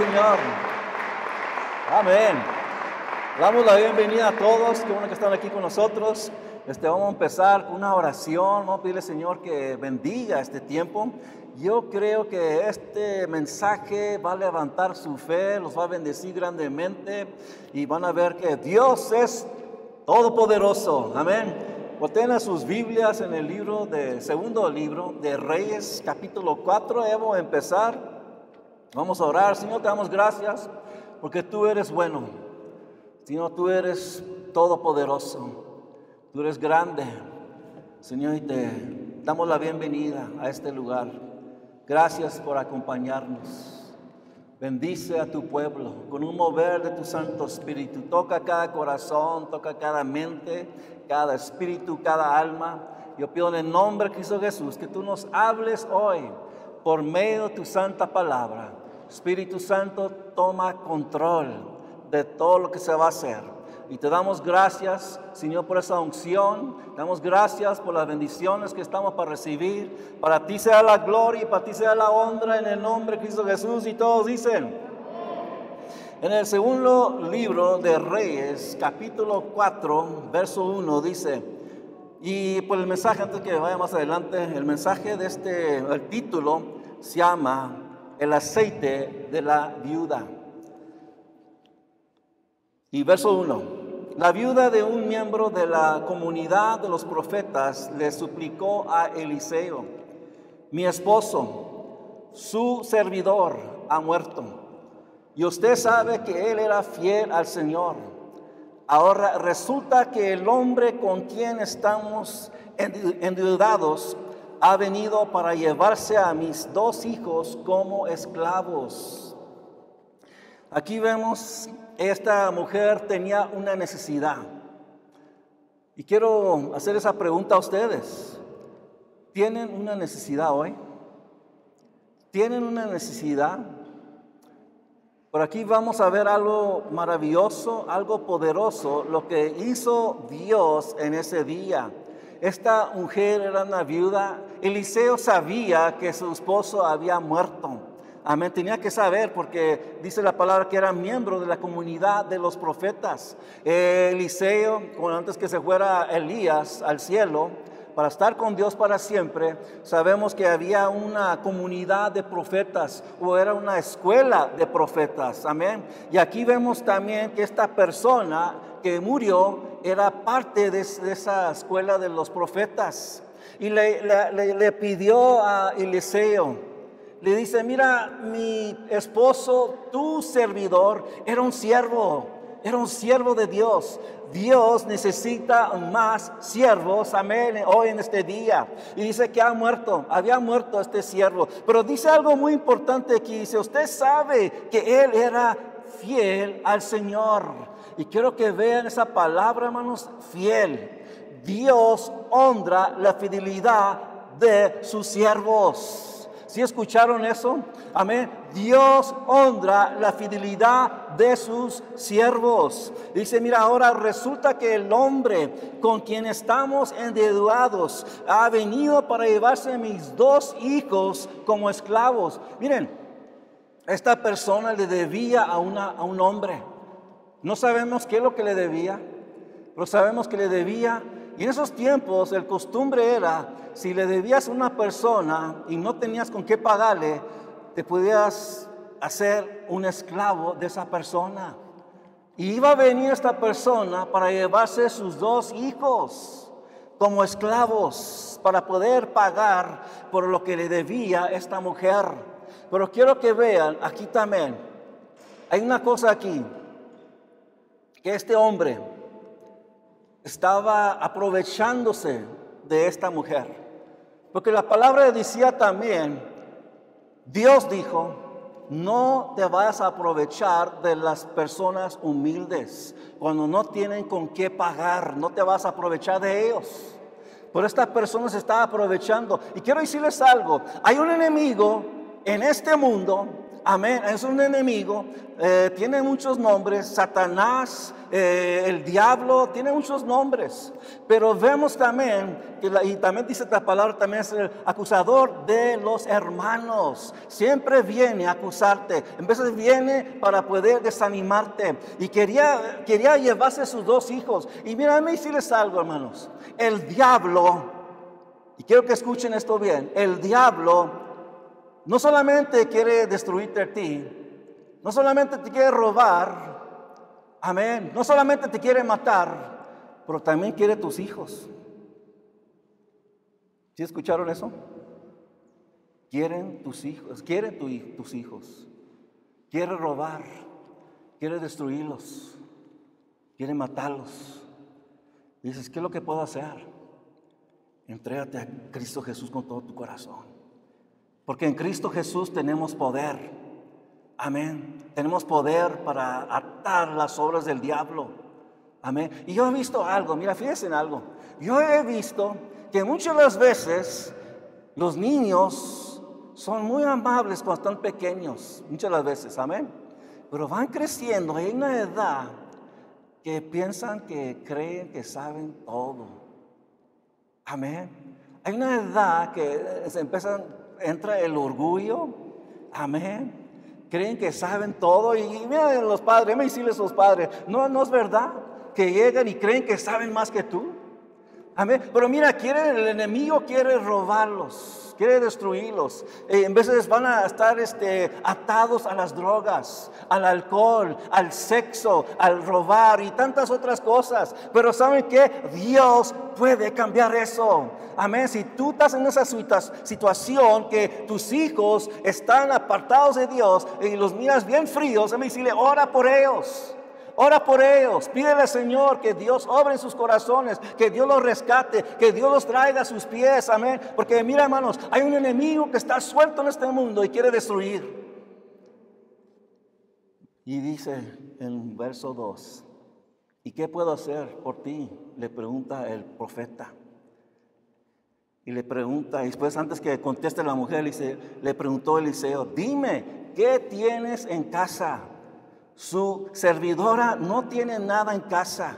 Señor. Amén. Damos la bienvenida a todos, qué bueno que están aquí con nosotros. Este, vamos a empezar con una oración, vamos a pedirle Señor que bendiga este tiempo. Yo creo que este mensaje va a levantar su fe, los va a bendecir grandemente y van a ver que Dios es todopoderoso. Amén. Volteen a sus Biblias en el libro de, segundo libro de Reyes, capítulo 4. Vamos a empezar. Vamos a orar. Señor, te damos gracias porque tú eres bueno. Señor, tú eres todopoderoso. Tú eres grande. Señor, y te damos la bienvenida a este lugar. Gracias por acompañarnos. Bendice a tu pueblo con un mover de tu Santo Espíritu. Toca cada corazón, toca cada mente, cada espíritu, cada alma. Yo pido en el nombre de Cristo Jesús que tú nos hables hoy por medio de tu santa palabra. Espíritu Santo, toma control de todo lo que se va a hacer. Y te damos gracias, Señor, por esa unción. damos gracias por las bendiciones que estamos para recibir. Para ti sea la gloria y para ti sea la honra en el nombre de Cristo Jesús. Y todos dicen. En el segundo libro de Reyes, capítulo 4, verso 1, dice, y por el mensaje, antes que vaya más adelante, el mensaje de este, el título se llama El aceite de la viuda. Y verso 1. La viuda de un miembro de la comunidad de los profetas le suplicó a Eliseo, mi esposo, su servidor ha muerto, y usted sabe que él era fiel al Señor. Ahora resulta que el hombre con quien estamos endeudados ha venido para llevarse a mis dos hijos como esclavos. Aquí vemos esta mujer tenía una necesidad. Y quiero hacer esa pregunta a ustedes. ¿Tienen una necesidad hoy? ¿Tienen una necesidad? Por aquí vamos a ver algo maravilloso, algo poderoso, lo que hizo Dios en ese día. Esta mujer era una viuda. Eliseo sabía que su esposo había muerto. Amén, tenía que saber porque dice la palabra que era miembro de la comunidad de los profetas. Eliseo, antes que se fuera Elías al cielo, para estar con Dios para siempre, sabemos que había una comunidad de profetas o era una escuela de profetas. Amén. Y aquí vemos también que esta persona que murió era parte de, esa escuela de los profetas. Y le, le pidió a Eliseo, le dice, mira, mi esposo, tu servidor, era un siervo, era un siervo de Dios. Dios necesita más siervos, amén, hoy en este día. Y dice que ha muerto, había muerto este siervo. Pero dice algo muy importante aquí, dice, usted sabe que él era fiel al Señor. Y quiero que vean esa palabra, hermanos, fiel. Dios honra la fidelidad de sus siervos. ¿Sí escucharon eso? Amén. Dios honra la fidelidad de sus siervos. Dice, mira, ahora resulta que el hombre con quien estamos endeudados ha venido para llevarse a mis dos hijos como esclavos. Miren, esta persona le debía a, una, a un hombre. No sabemos qué es lo que le debía, pero sabemos que le debía y en esos tiempos el costumbre era, si le debías a una persona y no tenías con qué pagarle, te podías hacer un esclavo de esa persona. Y iba a venir esta persona para llevarse sus dos hijos como esclavos para poder pagar por lo que le debía esta mujer. Pero quiero que vean aquí también, hay una cosa aquí, que este hombre, estaba aprovechándose de esta mujer. Porque la palabra decía también, Dios dijo, no te vas a aprovechar de las personas humildes. Cuando no tienen con qué pagar, no te vas a aprovechar de ellos. Pero esta persona se está aprovechando. Y quiero decirles algo, hay un enemigo en este mundo Amén. Es un enemigo. eh, tiene muchos nombres. Satanás, eh, el diablo, tiene muchos nombres. Pero vemos también, que la- y también dice esta palabra, también es el acusador de los hermanos. Siempre viene a acusarte. En veces viene para poder desanimarte. Y quería, quería llevarse a sus dos hijos. Y mira, déjame decirles algo, hermanos. El diablo, y quiero que escuchen esto bien, el diablo no solamente quiere destruirte a ti, no solamente te quiere robar, amén, no solamente te quiere matar, pero también quiere tus hijos. ¿Sí escucharon eso? Quieren tus hijos, quiere tus hijos, quiere robar, quiere destruirlos, quiere matarlos. Y dices, ¿qué es lo que puedo hacer? Entrégate a Cristo Jesús con todo tu corazón. Porque en Cristo Jesús tenemos poder. Amén. Tenemos poder para atar las obras del diablo. Amén. Y yo he visto algo, mira, fíjense en algo. Yo he visto que muchas las veces los niños son muy amables cuando están pequeños. Muchas de las veces, amén. Pero van creciendo, hay una edad que piensan que creen que saben todo. Amén. Hay una edad que se empiezan, entra el orgullo. Amén. Creen que saben todo y miren los padres, déjame decirles los padres, no, no es verdad que llegan y creen que saben más que tú. Amén. Pero mira, quiere, el enemigo quiere robarlos, quiere destruirlos. Eh, en veces van a estar este, atados a las drogas, al alcohol, al sexo, al robar y tantas otras cosas. Pero ¿saben qué? Dios puede cambiar eso. Amén. Si tú estás en esa situa- situación que tus hijos están apartados de Dios y los miras bien fríos, déjame decirle, ora por ellos. Ora por ellos, pídele Señor que Dios obre en sus corazones, que Dios los rescate, que Dios los traiga a sus pies, amén. Porque mira hermanos, hay un enemigo que está suelto en este mundo y quiere destruir. Y dice en verso 2, ¿y qué puedo hacer por ti? Le pregunta el profeta. Y le pregunta, y después antes que conteste la mujer, le, dice- le preguntó Eliseo, dime, ¿qué tienes en casa? Su servidora no tiene nada en casa.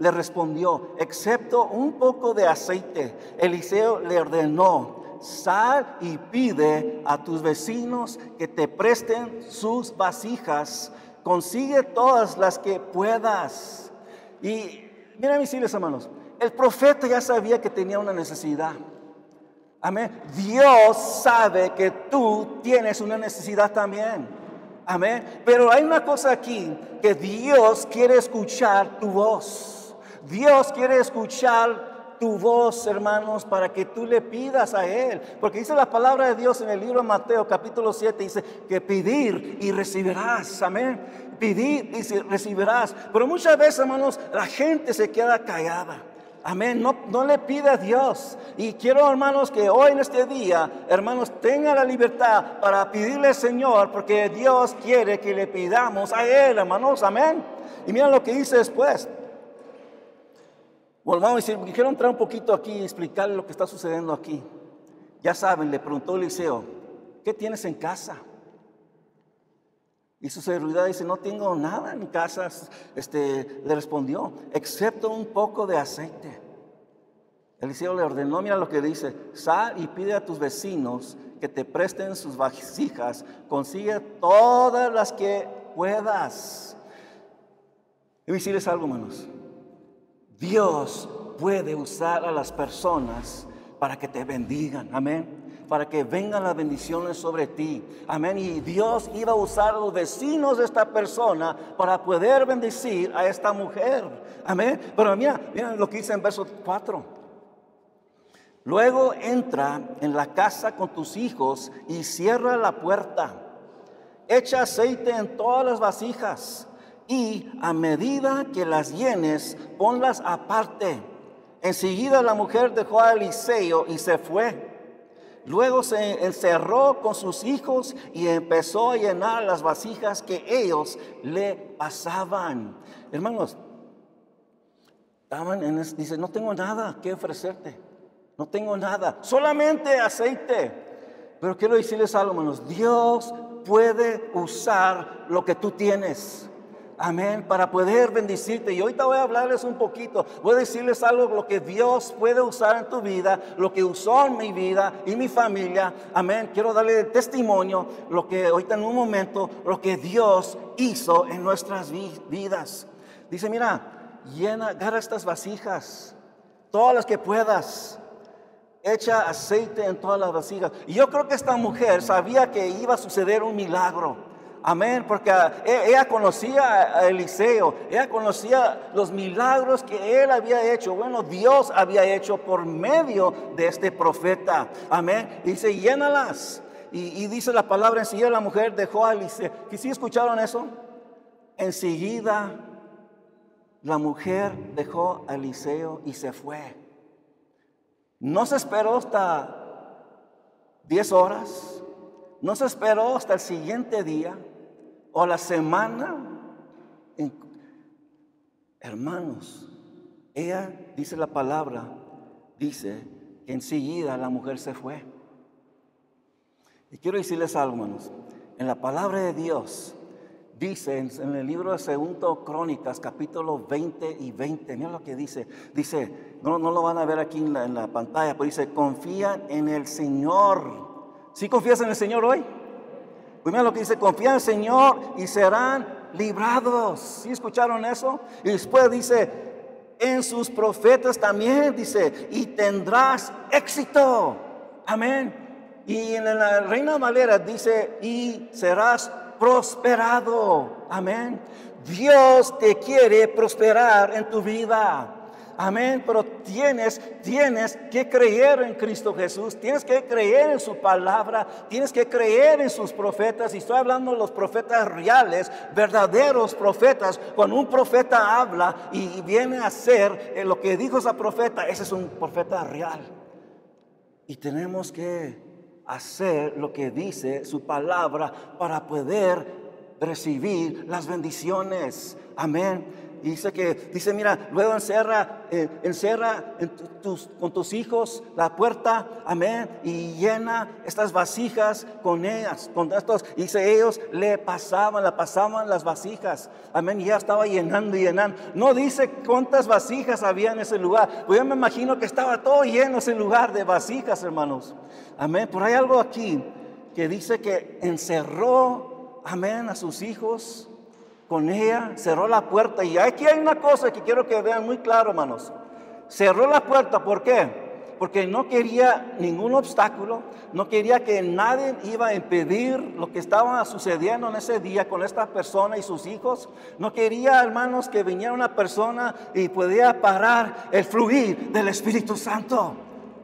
Le respondió, excepto un poco de aceite. Eliseo le ordenó, sal y pide a tus vecinos que te presten sus vasijas. Consigue todas las que puedas. Y mira mis hermanos, el profeta ya sabía que tenía una necesidad. Amén. Dios sabe que tú tienes una necesidad también. Amén. Pero hay una cosa aquí, que Dios quiere escuchar tu voz. Dios quiere escuchar tu voz, hermanos, para que tú le pidas a Él. Porque dice la palabra de Dios en el libro de Mateo capítulo 7, dice que pedir y recibirás. Amén. Pedir y recibirás. Pero muchas veces, hermanos, la gente se queda callada. Amén. No, no le pide a Dios. Y quiero, hermanos, que hoy en este día, hermanos, tengan la libertad para pedirle al Señor, porque Dios quiere que le pidamos a Él, hermanos. Amén. Y mira lo que dice después. Volvamos a decir, quiero entrar un poquito aquí y explicarle lo que está sucediendo aquí. Ya saben, le preguntó Eliseo, ¿qué tienes en casa? Y su servidora dice, no tengo nada en mi casa. Este, le respondió, excepto un poco de aceite. Eliseo le ordenó, mira lo que dice, sal y pide a tus vecinos que te presten sus vasijas, consigue todas las que puedas. Y decirles algo, hermanos. Dios puede usar a las personas para que te bendigan, amén. Para que vengan las bendiciones sobre ti, amén. Y Dios iba a usar los vecinos de esta persona para poder bendecir a esta mujer, amén. Pero mira, mira lo que dice en verso 4. Luego entra en la casa con tus hijos y cierra la puerta. Echa aceite en todas las vasijas y a medida que las llenes, ponlas aparte. Enseguida la mujer dejó a Eliseo y se fue. Luego se encerró con sus hijos y empezó a llenar las vasijas que ellos le pasaban. Hermanos, en dice, no tengo nada que ofrecerte. No tengo nada, solamente aceite. Pero quiero decirles algo, hermanos, Dios puede usar lo que tú tienes. Amén, para poder bendecirte. Y ahorita voy a hablarles un poquito, voy a decirles algo, lo que Dios puede usar en tu vida, lo que usó en mi vida y mi familia. Amén, quiero darle testimonio, lo que ahorita en un momento, lo que Dios hizo en nuestras vidas. Dice, mira, llena, agarra estas vasijas, todas las que puedas. Echa aceite en todas las vasijas. Y yo creo que esta mujer sabía que iba a suceder un milagro. Amén, porque e, ella conocía a Eliseo, ella conocía los milagros que él había hecho. Bueno, Dios había hecho por medio de este profeta. Amén. Y dice, llénalas. Y, dice la palabra, enseguida la mujer dejó a Eliseo. ¿Y si escucharon eso? Enseguida la mujer dejó a Eliseo y se fue. No se esperó hasta 10 horas. No se esperó hasta el siguiente día o la semana. hermanos, ella dice la palabra, dice que enseguida la mujer se fue. Y quiero decirles algo, hermanos. En la palabra de Dios, dice en, el libro de Segundo Crónicas, capítulo 20 y 20, mira lo que dice. Dice, no, no lo van a ver aquí en la, pantalla, pero dice, confía en el Señor. ¿Sí confías en el Señor hoy? Primero lo que dice, confía en el Señor y serán librados. ¿Sí escucharon eso? Y después dice, en sus profetas también dice, y tendrás éxito. Amén. Y en la Reina Valera dice, y serás prosperado. Amén. Dios te quiere prosperar en tu vida. Amén, pero tienes, tienes que creer en Cristo Jesús, tienes que creer en su palabra, tienes que creer en sus profetas. Y estoy hablando de los profetas reales, verdaderos profetas. Cuando un profeta habla y viene a hacer eh, lo que dijo esa profeta, ese es un profeta real. Y tenemos que hacer lo que dice su palabra para poder recibir las bendiciones. Amén dice que, dice, mira, luego encerra, eh, encerra con tus hijos la puerta, amén, y llena estas vasijas con ellas, con estos, dice, ellos le pasaban, la pasaban las vasijas, amén, y ya estaba llenando y llenando. No dice cuántas vasijas había en ese lugar, pues yo me imagino que estaba todo lleno ese lugar de vasijas, hermanos, amén, pero hay algo aquí que dice que encerró, amén, a sus hijos, con ella, cerró la puerta. Y aquí hay una cosa que quiero que vean muy claro, hermanos. Cerró la puerta, ¿por qué? Porque no quería ningún obstáculo, no quería que nadie iba a impedir lo que estaba sucediendo en ese día con esta persona y sus hijos. No quería, hermanos, que viniera una persona y pudiera parar el fluir del Espíritu Santo.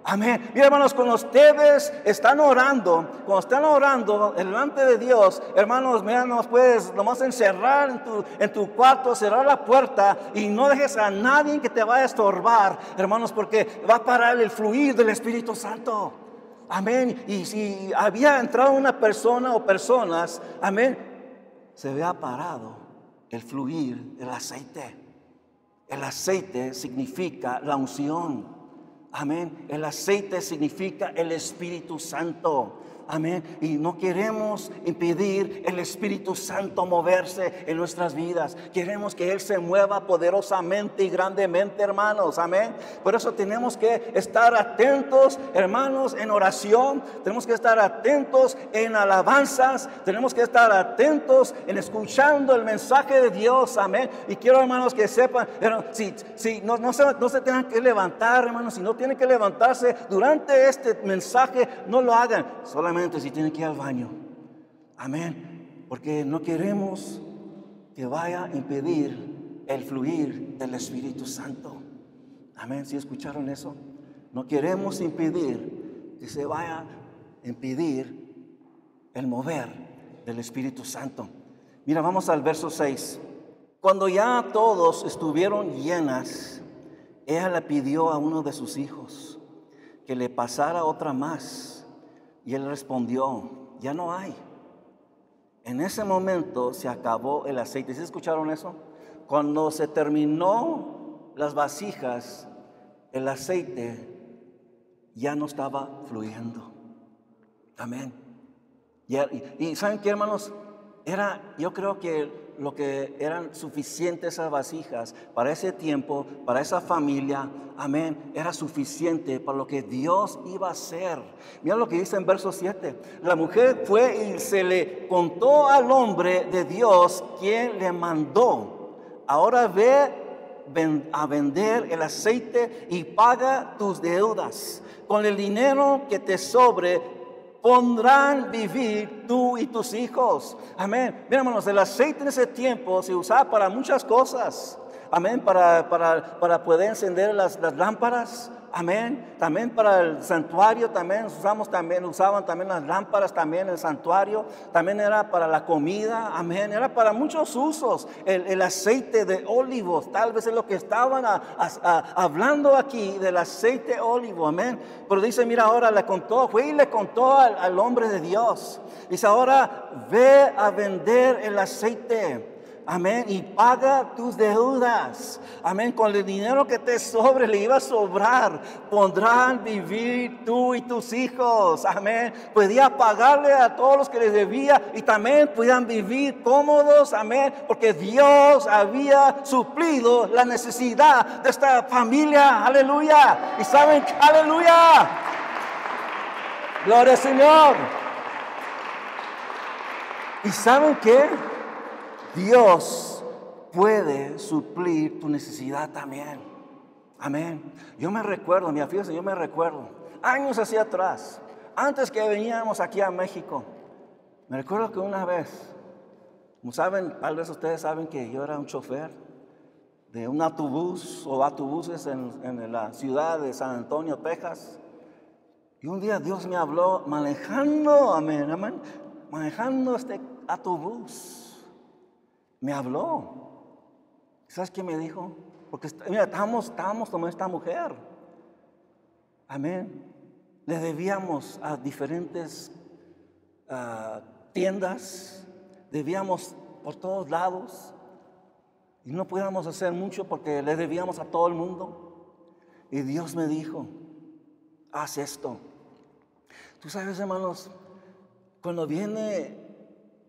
Amén. Mira, hermanos, cuando ustedes están orando, cuando están orando delante de Dios, hermanos, mira, nos puedes nomás encerrar en tu, en tu cuarto, cerrar la puerta y no dejes a nadie que te vaya a estorbar, hermanos, porque va a parar el fluir del Espíritu Santo. Amén. Y si había entrado una persona o personas, amén, se había parado el fluir del aceite. El aceite significa la unción. Amén. El aceite significa el Espíritu Santo. Amén. Y no queremos impedir el Espíritu Santo moverse en nuestras vidas. Queremos que Él se mueva poderosamente y grandemente, hermanos. Amén. Por eso tenemos que estar atentos, hermanos, en oración. Tenemos que estar atentos en alabanzas. Tenemos que estar atentos en escuchando el mensaje de Dios. Amén. Y quiero, hermanos, que sepan, si, si no, no, se, no se tengan que levantar, hermanos, si no tienen que levantarse durante este mensaje, no lo hagan. Solamente si tiene que ir al baño. Amén. Porque no queremos que vaya a impedir el fluir del Espíritu Santo. Amén. Si escucharon eso? No queremos impedir que se vaya a impedir el mover del Espíritu Santo. Mira, vamos al verso 6. Cuando ya todos estuvieron llenas, ella le pidió a uno de sus hijos que le pasara otra más y él respondió, ya no hay. En ese momento se acabó el aceite. ¿Sí escucharon eso? Cuando se terminó las vasijas, el aceite ya no estaba fluyendo. Amén. Y, ¿saben qué, hermanos? Era, yo creo que lo que eran suficientes esas vasijas para ese tiempo, para esa familia, amén, era suficiente para lo que Dios iba a hacer. Mira lo que dice en verso 7. La mujer fue y se le contó al hombre de Dios quien le mandó. Ahora ve a vender el aceite y paga tus deudas. Con el dinero que te sobre, pondrán vivir tú y tus hijos. Amén. Mira, hermanos, el aceite en ese tiempo se usaba para muchas cosas. Amén. Para, para, para poder encender las, las lámparas. Amén. También para el santuario, también usamos también, usaban también las lámparas también el santuario. También era para la comida. Amén. Era para muchos usos. El, aceite de olivos, tal vez es lo que estaban hablando aquí del aceite olivo. Amén. Pero dice, mira, ahora le contó, fue y le contó al, al hombre de Dios. Dice, ahora ve a vender el aceite. Amén. Y paga tus deudas. Amén. Con el dinero que te sobre, le iba a sobrar. Pondrán vivir tú y tus hijos. Amén. Podía pagarle a todos los que les debía y también podían vivir cómodos. Amén. Porque Dios había suplido la necesidad de esta familia. Aleluya. Y saben, aleluya. Gloria al Señor. ¿Y saben qué? Dios puede suplir tu necesidad también. Amén. Yo me recuerdo, mi fíjense, yo me recuerdo, años hacia atrás, antes que veníamos aquí a México, me recuerdo que una vez, como saben, tal vez ustedes saben que yo era un chofer de un autobús o autobuses en, en la ciudad de San Antonio, Texas. Y un día Dios me habló manejando, amén, amén, manejando este autobús me habló. ¿Sabes qué me dijo? Porque mira, estábamos, estábamos como esta mujer. Amén. Le debíamos a diferentes ah, tiendas, debíamos por todos lados. Y no podíamos hacer mucho porque le debíamos a todo el mundo. Y Dios me dijo, haz esto. Tú sabes, hermanos, cuando viene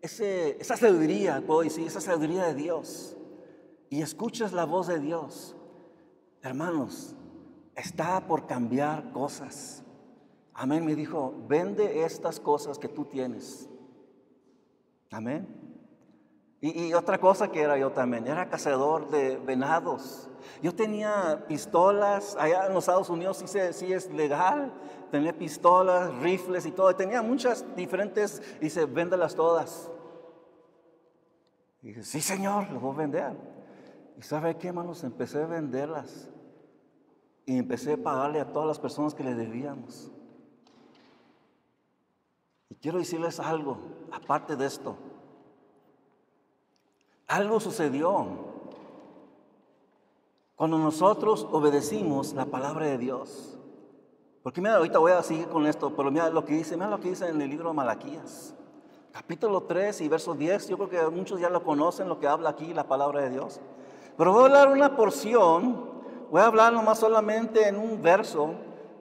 esa sabiduría, puedo decir, esa sabiduría de Dios, y escuchas la voz de Dios, hermanos, está por cambiar cosas. Amén, me dijo, vende estas cosas que tú tienes. Amén. Y, otra cosa que era yo también, era cazador de venados. Yo tenía pistolas, allá en los Estados Unidos sí, sí es legal, tenía pistolas, rifles y todo. Tenía muchas diferentes, dice, véndelas todas. Y dije, sí, Señor, las voy a vender. ¿Y sabe qué, hermanos? Empecé a venderlas. Y empecé a pagarle a todas las personas que le debíamos. Y quiero decirles algo, aparte de esto. Algo sucedió cuando nosotros obedecimos la palabra de Dios. Porque mira, ahorita voy a seguir con esto, pero mira lo que dice, mira lo que dice en el libro de Malaquías capítulo 3 y verso 10, yo creo que muchos ya lo conocen, lo que habla aquí la palabra de Dios. Pero voy a hablar una porción, voy a hablar nomás solamente en un verso,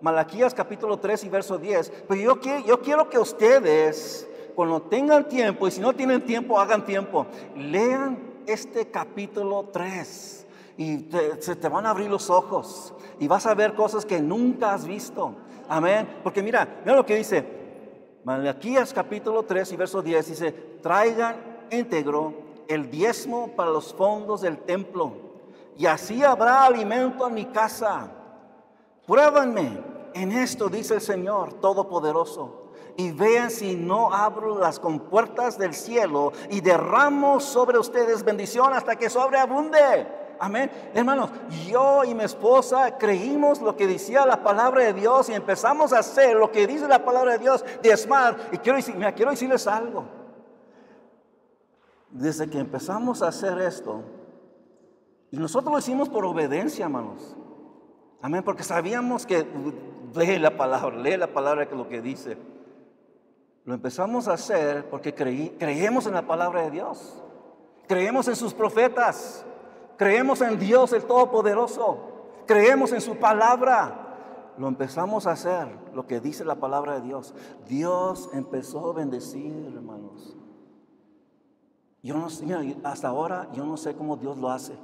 Malaquías capítulo 3 y verso 10. Pero yo, yo quiero que ustedes, cuando tengan tiempo, y si no tienen tiempo, hagan tiempo, lean este capítulo 3 y se te van a abrir los ojos y vas a ver cosas que nunca has visto. Amén. Porque mira, mira lo que dice. Malaquías capítulo 3 y verso 10 dice, traigan íntegro el diezmo para los fondos del templo, y así habrá alimento en mi casa. Pruébanme en esto, dice el Señor Todopoderoso, y vean si no abro las compuertas del cielo y derramo sobre ustedes bendición hasta que sobreabunde. Amén. Hermanos, yo y mi esposa creímos lo que decía la palabra de Dios y empezamos a hacer lo que dice la palabra de Dios, diezmar. Y quiero, decir, quiero decirles algo. Desde que empezamos a hacer esto, y nosotros lo hicimos por obediencia, hermanos. Amén, porque sabíamos que lee la palabra, lee la palabra que lo que dice. Lo empezamos a hacer porque creemos en la palabra de Dios. Creemos en sus profetas. Creemos en Dios el Todopoderoso. Creemos en su palabra. lo empezamos a hacer, lo que dice la palabra de Dios, Dios empezó a bendecir, hermanos. Yo no hasta ahora yo no sé cómo Dios lo hace.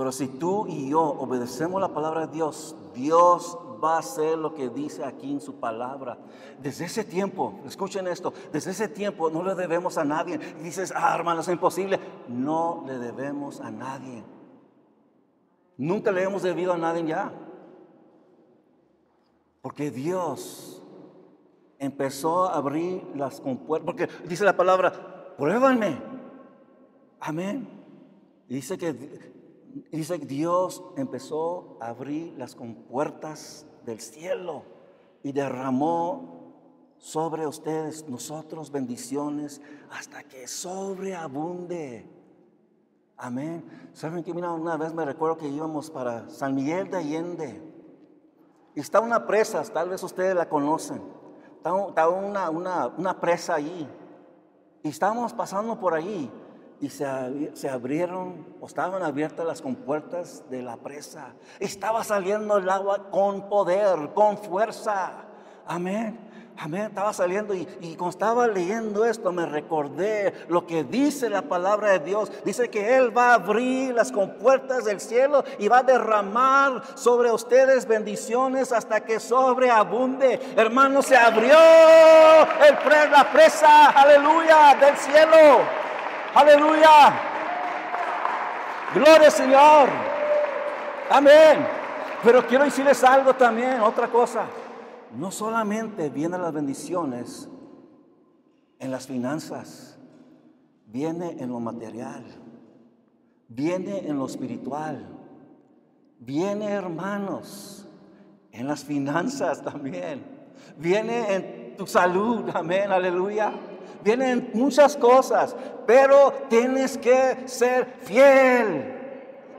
Pero si tú y yo obedecemos la palabra de Dios, Dios va a hacer lo que dice aquí en su palabra. Desde ese tiempo, escuchen esto, desde ese tiempo no le debemos a nadie. dices, ah, hermano, es imposible. No le debemos a nadie. Nunca le hemos debido a nadie ya. Porque Dios empezó a abrir las compuertas. Porque dice la palabra, pruébanme. Amén. Y dice que dice Dios empezó a abrir las compuertas del cielo y derramó sobre ustedes, nosotros, bendiciones hasta que sobreabunde. Amén. ¿Saben que mira, una vez me recuerdo que íbamos para San Miguel de Allende. Y está una presa, tal vez ustedes la conocen. Está, una, una, una, presa allí. Y estábamos pasando por allí. Y se, se, abrieron, o estaban abiertas las compuertas de la presa. Estaba saliendo el agua con poder, con fuerza. Amén. Amén, estaba saliendo y, y cuando estaba leyendo esto me recordé lo que dice la palabra de Dios. Dice que Él va a abrir las compuertas del cielo y va a derramar sobre ustedes bendiciones hasta que sobreabunde. Hermano, se abrió la presa, aleluya, del cielo. Aleluya. Gloria Señor. Amén. Pero quiero decirles algo también, otra cosa no solamente vienen las bendiciones en las finanzas, viene en lo material, viene en lo espiritual, viene hermanos en las finanzas también, viene en tu salud, amén, aleluya. Viene en muchas cosas, pero tienes que ser fiel.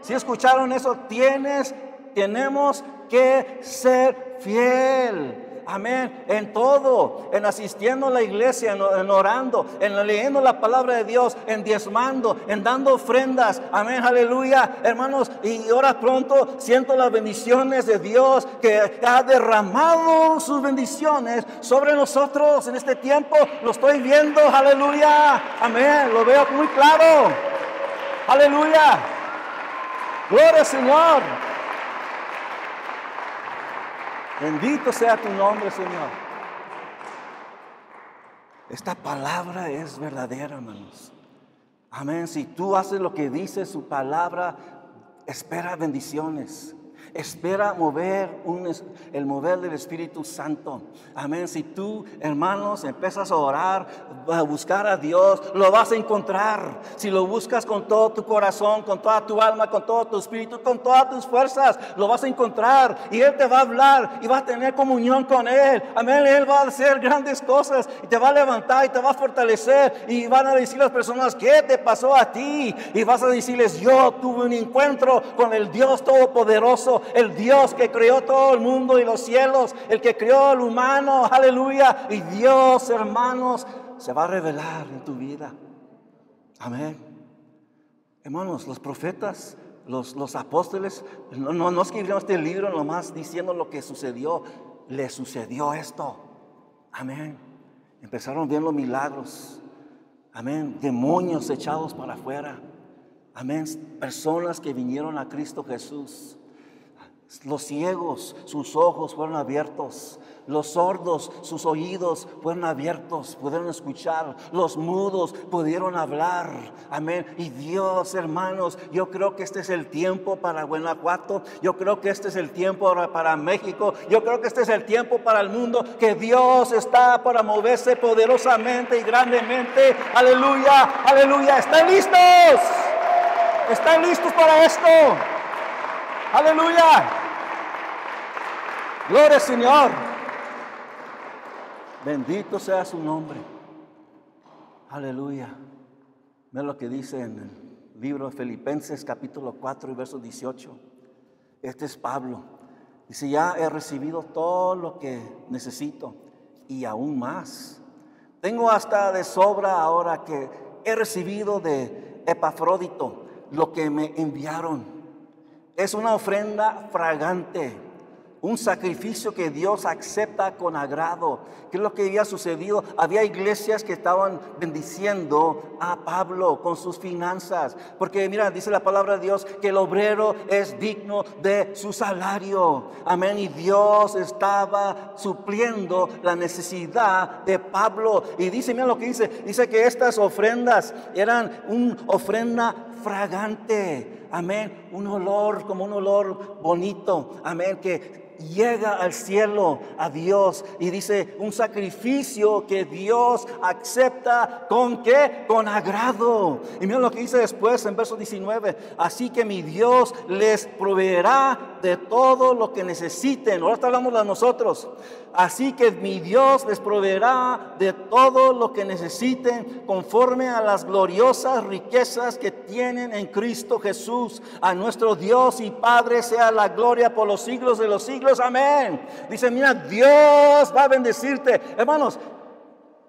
Si escucharon eso, tienes, tenemos que ser fiel. Amén. En todo, en asistiendo a la iglesia, en, orando, en leyendo la palabra de Dios, en diezmando, en dando ofrendas. Amén, aleluya. Hermanos, y ahora pronto siento las bendiciones de Dios que ha derramado sus bendiciones sobre nosotros en este tiempo. Lo estoy viendo, aleluya. Amén, lo veo muy claro. Aleluya. Gloria Señor. Bendito sea tu nombre, Señor. Esta palabra es verdadera, hermanos. Amén. Si tú haces lo que dice su palabra, espera bendiciones. Espera mover el mover del Espíritu Santo. Amén. Si tú, hermanos, empiezas a orar, a buscar a Dios, lo vas a encontrar. Si lo buscas con todo tu corazón, con toda tu alma, con todo tu espíritu, con todas tus fuerzas, lo vas a encontrar. Y Él te va a hablar y vas a tener comunión con Él. Amén. Él va a hacer grandes cosas y te va a levantar y te va a fortalecer. Y van a decir las personas, ¿qué te pasó a ti? Y vas a decirles, yo tuve un encuentro con el Dios Todopoderoso el Dios que creó todo el mundo y los cielos, el que creó al humano, aleluya. Y Dios, hermanos, se va a revelar en tu vida. Amén. Hermanos, los profetas, los, los apóstoles, no, no, escribieron este libro nomás diciendo lo que sucedió, le sucedió esto. Amén. Empezaron viendo milagros. Amén. Demonios echados para afuera. Amén. Personas que vinieron a Cristo Jesús. Los ciegos, sus ojos fueron abiertos. Los sordos, sus oídos fueron abiertos, pudieron escuchar. Los mudos pudieron hablar. Amén. Y Dios, hermanos, yo creo que este es el tiempo para Guanajuato. Yo creo que este es el tiempo para México. Yo creo que este es el tiempo para el mundo. Que Dios está para moverse poderosamente y grandemente. Aleluya, aleluya. ¿Están listos? ¿Están listos para esto? Aleluya. Gloria al Señor. Bendito sea su nombre. Aleluya. Ve lo que dice en el libro de Filipenses capítulo 4 y verso 18. Este es Pablo. Dice, ya he recibido todo lo que necesito y aún más. Tengo hasta de sobra ahora que he recibido de Epafrodito lo que me enviaron es una ofrenda fragante un sacrificio que Dios acepta con agrado. ¿Qué es lo que había sucedido? Había iglesias que estaban bendiciendo a Pablo con sus finanzas. Porque mira, dice la palabra de Dios que el obrero es digno de su salario. Amén. Y Dios estaba supliendo la necesidad de Pablo. Y dice, mira lo que dice. Dice que estas ofrendas eran una ofrenda fragante. Amén. Un olor como un olor bonito. Amén. Que llega al cielo a Dios y dice un sacrificio que Dios acepta con qué? Con agrado. Y mira lo que dice después en verso 19. Así que mi Dios les proveerá de todo lo que necesiten. Ahora hablamos de nosotros. Así que mi Dios les proveerá de todo lo que necesiten conforme a las gloriosas riquezas que tienen en Cristo Jesús. A nuestro Dios y Padre sea la gloria por los siglos de los siglos. Amén. Dice, mira, Dios va a bendecirte. Hermanos,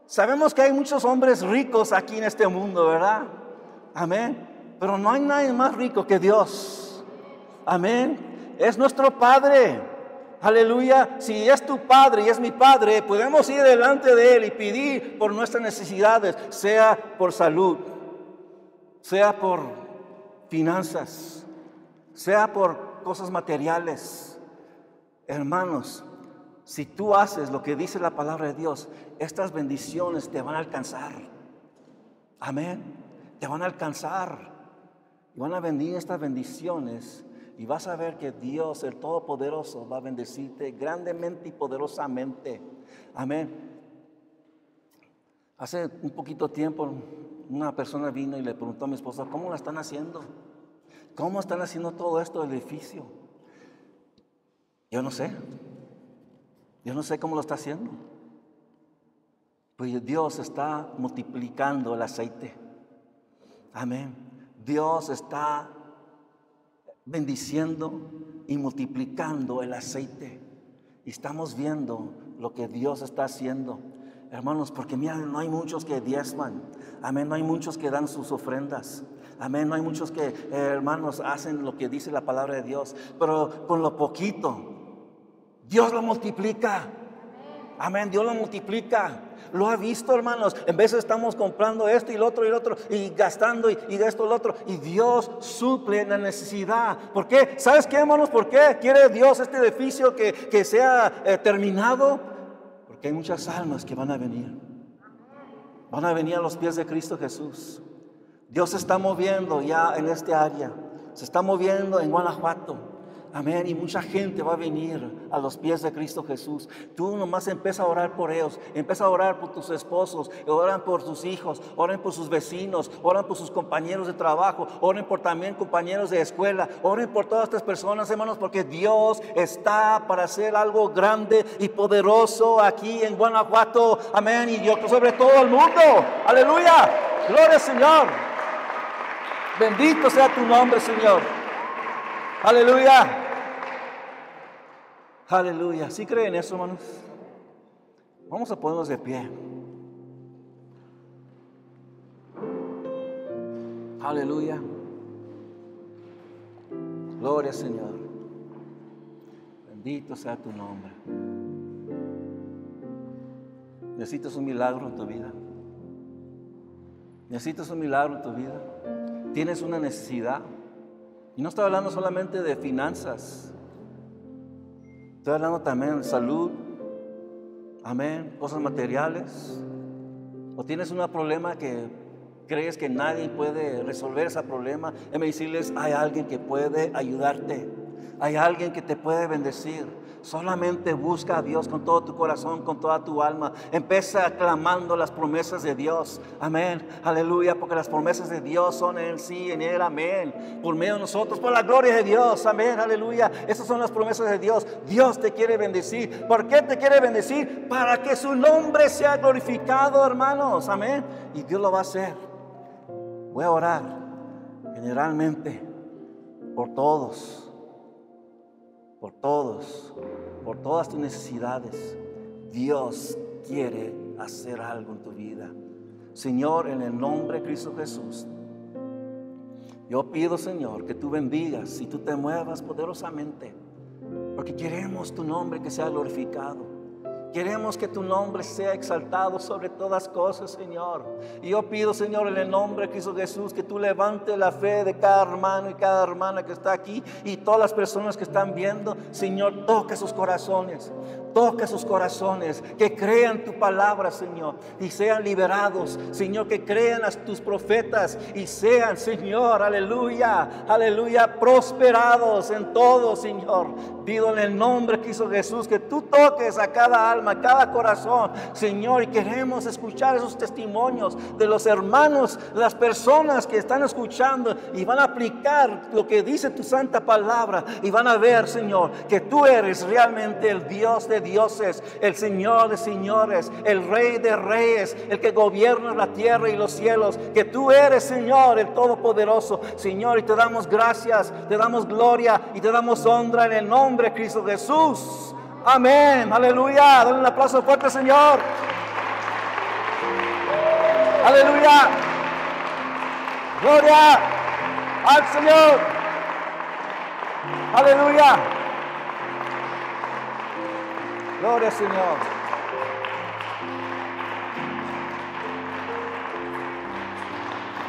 sabemos que hay muchos hombres ricos aquí en este mundo, ¿verdad? Amén. Pero no hay nadie más rico que Dios. Amén. Es nuestro Padre. Aleluya. Si es tu Padre y es mi Padre, podemos ir delante de Él y pedir por nuestras necesidades, sea por salud, sea por finanzas, sea por cosas materiales. Hermanos, si tú haces lo que dice la palabra de Dios, estas bendiciones te van a alcanzar. Amén. Te van a alcanzar. Y van a venir estas bendiciones y vas a ver que Dios, el Todopoderoso, va a bendecirte grandemente y poderosamente. Amén. Hace un poquito tiempo una persona vino y le preguntó a mi esposa, ¿cómo la están haciendo? ¿Cómo están haciendo todo esto del edificio? Yo no sé. Yo no sé cómo lo está haciendo. Pues Dios está multiplicando el aceite. Amén. Dios está bendiciendo y multiplicando el aceite. Y estamos viendo lo que Dios está haciendo. Hermanos, porque mira, no hay muchos que diezman. Amén, no hay muchos que dan sus ofrendas. Amén, no hay muchos que, hermanos, hacen lo que dice la palabra de Dios. Pero con lo poquito, Dios lo multiplica. Amén, Dios lo multiplica. Lo ha visto, hermanos. En veces estamos comprando esto y lo otro y lo otro y gastando y, y esto y lo otro. Y Dios suple la necesidad. ¿Por qué? ¿Sabes qué, hermanos? ¿Por qué quiere Dios este edificio que, sea eh, terminado? Porque hay muchas almas que van a venir. Van a venir a los pies de Cristo Jesús. Dios se está moviendo ya en este área. Se está moviendo en Guanajuato. Amén. Y mucha gente va a venir a los pies de Cristo Jesús. Tú nomás empieza a orar por ellos. Empieza a orar por tus esposos. Oran por tus hijos. Oren por sus vecinos. Oran por sus compañeros de trabajo. Oren por también compañeros de escuela. Oren por todas estas personas, hermanos, porque Dios está para hacer algo grande y poderoso aquí en Guanajuato. Amén. Y Dios sobre todo el mundo. Aleluya. Gloria al Señor. Bendito sea tu nombre, Señor. Aleluya. Aleluya. ¿Sí creen eso, hermanos? Vamos a ponernos de pie. Aleluya. Gloria Señor. Bendito sea tu nombre. Necesitas un milagro en tu vida. Necesitas un milagro en tu vida. Tienes una necesidad. Y no estoy hablando solamente de finanzas. Estoy hablando también de salud. Amén. Cosas materiales. O tienes un problema que crees que nadie puede resolver ese problema. Déjame decirles, hay alguien que puede ayudarte. Hay alguien que te puede bendecir. Solamente busca a Dios con todo tu corazón, con toda tu alma. Empieza clamando las promesas de Dios. Amén. Aleluya. Porque las promesas de Dios son en sí, en Él. Amén. Por medio de nosotros, por la gloria de Dios. Amén. Aleluya. Esas son las promesas de Dios. Dios te quiere bendecir. ¿Por qué te quiere bendecir? Para que su nombre sea glorificado, hermanos. Amén. Y Dios lo va a hacer. Voy a orar generalmente por todos por todos, por todas tus necesidades. Dios quiere hacer algo en tu vida. Señor, en el nombre de Cristo Jesús, Yo pido, Señor, que tú bendigas y tú te muevas poderosamente, porque queremos tu nombre que sea glorificado. Queremos que tu nombre sea exaltado sobre todas cosas, Señor. Y yo pido, Señor, en el nombre de Cristo Jesús, que tú levantes la fe de cada hermano y cada hermana que está aquí y todas las personas que están viendo. Señor, toque sus corazones. Toca sus corazones, que crean tu palabra, Señor, y sean liberados, Señor, que crean a tus profetas y sean, Señor, aleluya, aleluya, prosperados en todo, Señor. Pido en el nombre que hizo Jesús que tú toques a cada alma, a cada corazón, Señor, y queremos escuchar esos testimonios de los hermanos, las personas que están escuchando y van a aplicar lo que dice tu santa palabra y van a ver, Señor, que tú eres realmente el Dios de dioses, el Señor de señores, el Rey de reyes, el que gobierna la tierra y los cielos, que tú eres, Señor, el Todopoderoso, Señor, y te damos gracias, te damos gloria y te damos honra en el nombre de Cristo Jesús. Amén, aleluya. Dale un aplauso fuerte, Señor. Aleluya. Gloria al Señor. Aleluya. Gloria Señor.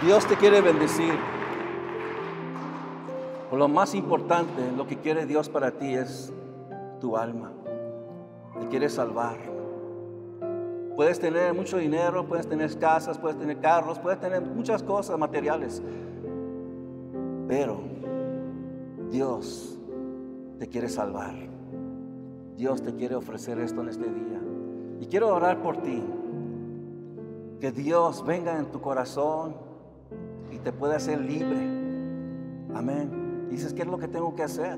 Dios te quiere bendecir. Lo más importante, lo que quiere Dios para ti es tu alma. Te quiere salvar. Puedes tener mucho dinero, puedes tener casas, puedes tener carros, puedes tener muchas cosas materiales. Pero Dios te quiere salvar. Dios te quiere ofrecer esto en este día. Y quiero orar por ti. Que Dios venga en tu corazón y te pueda hacer libre. Amén. dices, ¿qué es lo que tengo que hacer?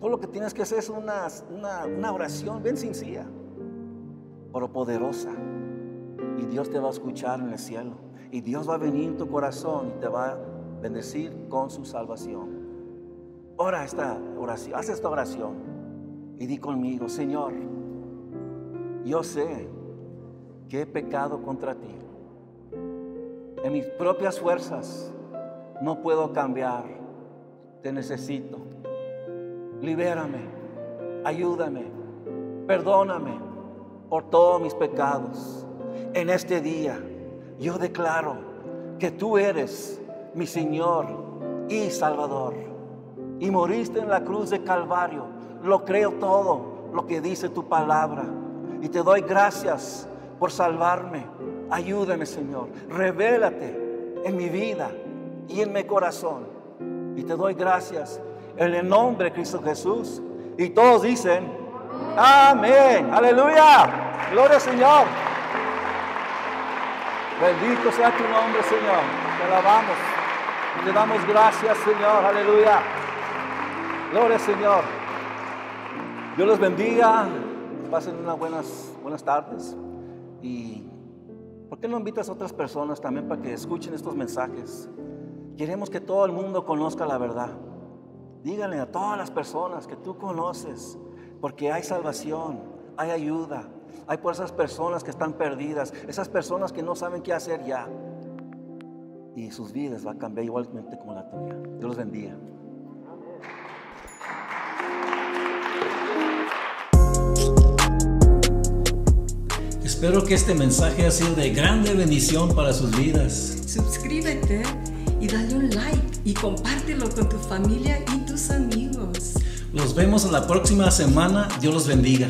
Todo lo que tienes que hacer es una, una, oración bien sencilla, pero poderosa. Y Dios te va a escuchar en el cielo. Y Dios va a venir en tu corazón y te va a bendecir con su salvación. Ora esta oración, haz esta oración. Y di conmigo, Señor, yo sé que he pecado contra ti. En mis propias fuerzas no puedo cambiar. Te necesito. Libérame, ayúdame, perdóname por todos mis pecados. En este día yo declaro que tú eres mi Señor y Salvador. Y moriste en la cruz de Calvario lo creo todo lo que dice tu palabra. Y te doy gracias por salvarme. Ayúdame, Señor. Revélate en mi vida y en mi corazón. Y te doy gracias en el nombre de Cristo Jesús. Y todos dicen, amén. Aleluya. Gloria al Señor. Bendito sea tu nombre, Señor. Te alabamos. Te damos gracias, Señor. Aleluya. Gloria, Señor. Dios los bendiga, pasen unas buenas, buenas tardes y ¿por qué no invitas a otras personas también para que escuchen estos mensajes? Queremos que todo el mundo conozca la verdad. Díganle a todas las personas que tú conoces, porque hay salvación, hay ayuda, hay por esas personas que están perdidas, esas personas que no saben qué hacer ya. Y sus vidas van a cambiar igualmente como la tuya. Dios los bendiga. Espero que este mensaje ha sido de grande bendición para sus vidas. Suscríbete y dale un like y compártelo con tu familia y tus amigos. Los vemos en la próxima semana. Dios los bendiga.